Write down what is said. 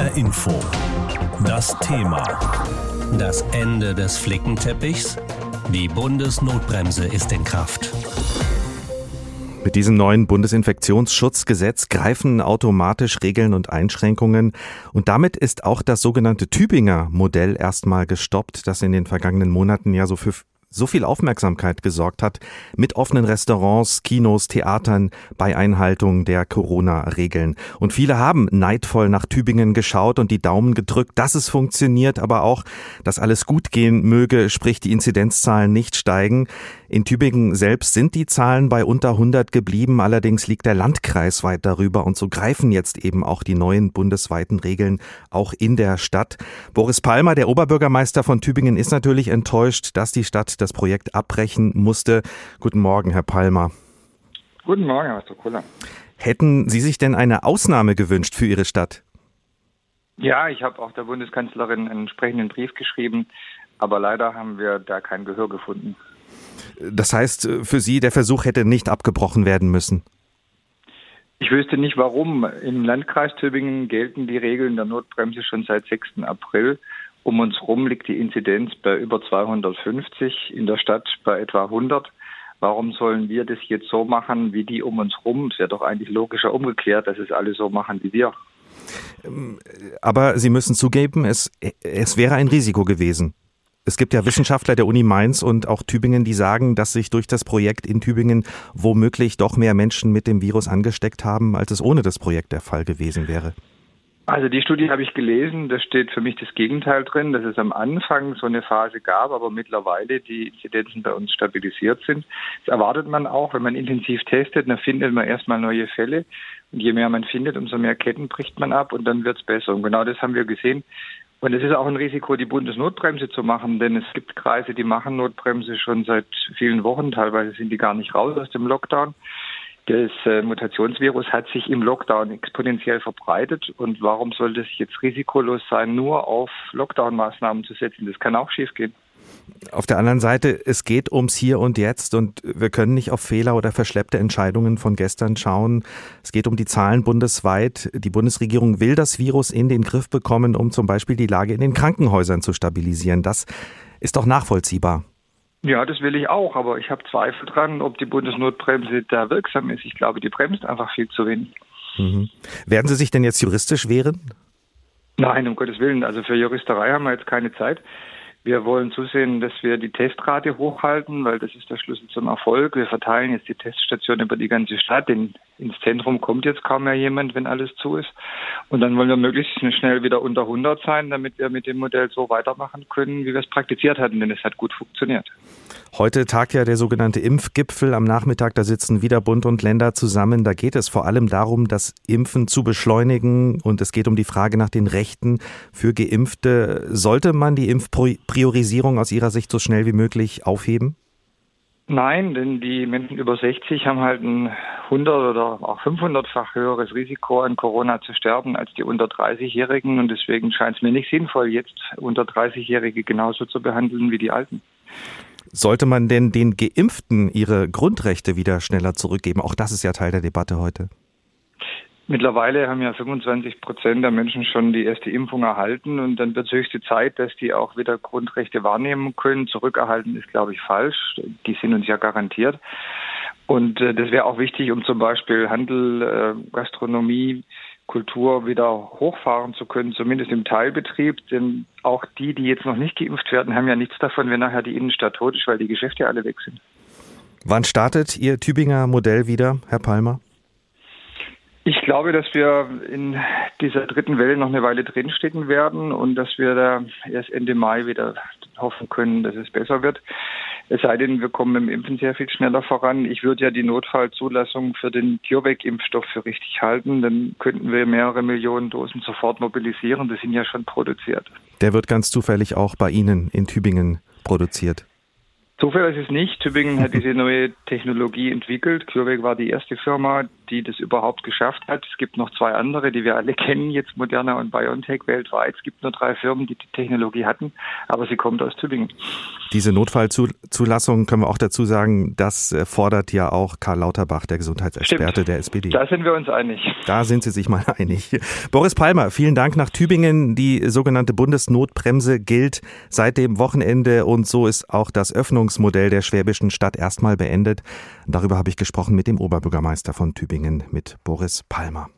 HR Info. Das Thema. Das Ende des Flickenteppichs? Die Bundesnotbremse ist in Kraft. Mit diesem neuen Bundesinfektionsschutzgesetz greifen automatisch Regeln und Einschränkungen und damit ist auch das sogenannte Tübinger Modell erstmal gestoppt, das in den vergangenen Monaten ja so für so viel Aufmerksamkeit gesorgt hat mit offenen Restaurants, Kinos, Theatern bei Einhaltung der Corona-Regeln. Und viele haben neidvoll nach Tübingen geschaut und die Daumen gedrückt, dass es funktioniert, aber auch, dass alles gut gehen möge, sprich die Inzidenzzahlen nicht steigen. In Tübingen selbst sind die Zahlen bei unter 100 geblieben, allerdings liegt der Landkreis weit darüber und so greifen jetzt eben auch die neuen bundesweiten Regeln auch in der Stadt. Boris Palmer, der Oberbürgermeister von Tübingen, ist natürlich enttäuscht, dass die Stadt das Projekt abbrechen musste. Guten Morgen, Herr Palmer. Guten Morgen, Herr Kuller. Hätten Sie sich denn eine Ausnahme gewünscht für Ihre Stadt? Ja, ich habe auch der Bundeskanzlerin einen entsprechenden Brief geschrieben, aber leider haben wir da kein Gehör gefunden. Das heißt, für Sie, der Versuch hätte nicht abgebrochen werden müssen? Ich wüsste nicht warum. Im Landkreis Tübingen gelten die Regeln der Notbremse schon seit 6. April. Um uns herum liegt die Inzidenz bei über 250, in der Stadt bei etwa 100. Warum sollen wir das jetzt so machen wie die um uns herum? Es wäre doch eigentlich logischer umgekehrt, dass es alle so machen wie wir. Aber Sie müssen zugeben, es, es wäre ein Risiko gewesen. Es gibt ja Wissenschaftler der Uni Mainz und auch Tübingen, die sagen, dass sich durch das Projekt in Tübingen womöglich doch mehr Menschen mit dem Virus angesteckt haben, als es ohne das Projekt der Fall gewesen wäre. Also die Studie habe ich gelesen, da steht für mich das Gegenteil drin, dass es am Anfang so eine Phase gab, aber mittlerweile die Inzidenzen bei uns stabilisiert sind. Das erwartet man auch, wenn man intensiv testet, dann findet man erstmal neue Fälle. Und je mehr man findet, umso mehr Ketten bricht man ab und dann wird es besser. Und genau das haben wir gesehen. Und es ist auch ein Risiko, die Bundesnotbremse zu machen, denn es gibt Kreise, die machen Notbremse schon seit vielen Wochen. Teilweise sind die gar nicht raus aus dem Lockdown. Das äh, Mutationsvirus hat sich im Lockdown exponentiell verbreitet. Und warum sollte es jetzt risikolos sein, nur auf Lockdown-Maßnahmen zu setzen? Das kann auch schiefgehen. Auf der anderen Seite, es geht ums Hier und Jetzt und wir können nicht auf Fehler oder verschleppte Entscheidungen von gestern schauen. Es geht um die Zahlen bundesweit. Die Bundesregierung will das Virus in den Griff bekommen, um zum Beispiel die Lage in den Krankenhäusern zu stabilisieren. Das ist doch nachvollziehbar. Ja, das will ich auch, aber ich habe Zweifel dran, ob die Bundesnotbremse da wirksam ist. Ich glaube, die bremst einfach viel zu wenig. Mhm. Werden Sie sich denn jetzt juristisch wehren? Nein, um Gottes Willen. Also für Juristerei haben wir jetzt keine Zeit. Wir wollen zusehen, dass wir die Testrate hochhalten, weil das ist der Schlüssel zum Erfolg. Wir verteilen jetzt die Teststation über die ganze Stadt. denn ins Zentrum kommt jetzt kaum mehr jemand, wenn alles zu ist. Und dann wollen wir möglichst schnell wieder unter 100 sein, damit wir mit dem Modell so weitermachen können, wie wir es praktiziert hatten, denn es hat gut funktioniert. Heute tagt ja der sogenannte Impfgipfel am Nachmittag. Da sitzen wieder Bund und Länder zusammen. Da geht es vor allem darum, das Impfen zu beschleunigen und es geht um die Frage nach den Rechten für Geimpfte. Sollte man die Impfpriorisierung aus Ihrer Sicht so schnell wie möglich aufheben? Nein, denn die Menschen über 60 haben halt ein 100 oder auch 500-fach höheres Risiko an Corona zu sterben als die unter 30-Jährigen und deswegen scheint es mir nicht sinnvoll, jetzt unter 30-Jährige genauso zu behandeln wie die Alten. Sollte man denn den Geimpften ihre Grundrechte wieder schneller zurückgeben? Auch das ist ja Teil der Debatte heute. Mittlerweile haben ja 25 Prozent der Menschen schon die erste Impfung erhalten und dann wird es höchste Zeit, dass die auch wieder Grundrechte wahrnehmen können. Zurückerhalten ist, glaube ich, falsch. Die sind uns ja garantiert. Und äh, das wäre auch wichtig, um zum Beispiel Handel, äh, Gastronomie, Kultur wieder hochfahren zu können, zumindest im Teilbetrieb. Denn auch die, die jetzt noch nicht geimpft werden, haben ja nichts davon, wenn nachher die Innenstadt tot ist, weil die Geschäfte alle weg sind. Wann startet Ihr Tübinger Modell wieder, Herr Palmer? Ich glaube, dass wir in dieser dritten Welle noch eine Weile drinstecken werden und dass wir da erst Ende Mai wieder hoffen können, dass es besser wird. Es sei denn, wir kommen im Impfen sehr viel schneller voran. Ich würde ja die Notfallzulassung für den CureVac-Impfstoff für richtig halten. Dann könnten wir mehrere Millionen Dosen sofort mobilisieren. Die sind ja schon produziert. Der wird ganz zufällig auch bei Ihnen in Tübingen produziert. Zufällig ist es nicht. Tübingen hat diese neue Technologie entwickelt. CureVac war die erste Firma, die das überhaupt geschafft hat. Es gibt noch zwei andere, die wir alle kennen, jetzt Moderna und BioNTech weltweit. Es gibt nur drei Firmen, die die Technologie hatten, aber sie kommt aus Tübingen. Diese Notfallzulassung können wir auch dazu sagen, das äh, fordert ja auch Karl Lauterbach, der Gesundheitsexperte Stimmt. der SPD. Da sind wir uns einig. Da sind Sie sich mal einig. Boris Palmer, vielen Dank nach Tübingen. Die sogenannte Bundesnotbremse gilt seit dem Wochenende und so ist auch das Öffnungsmodell der schwäbischen Stadt erstmal beendet. Darüber habe ich gesprochen mit dem Oberbürgermeister von Tübingen, mit Boris Palmer.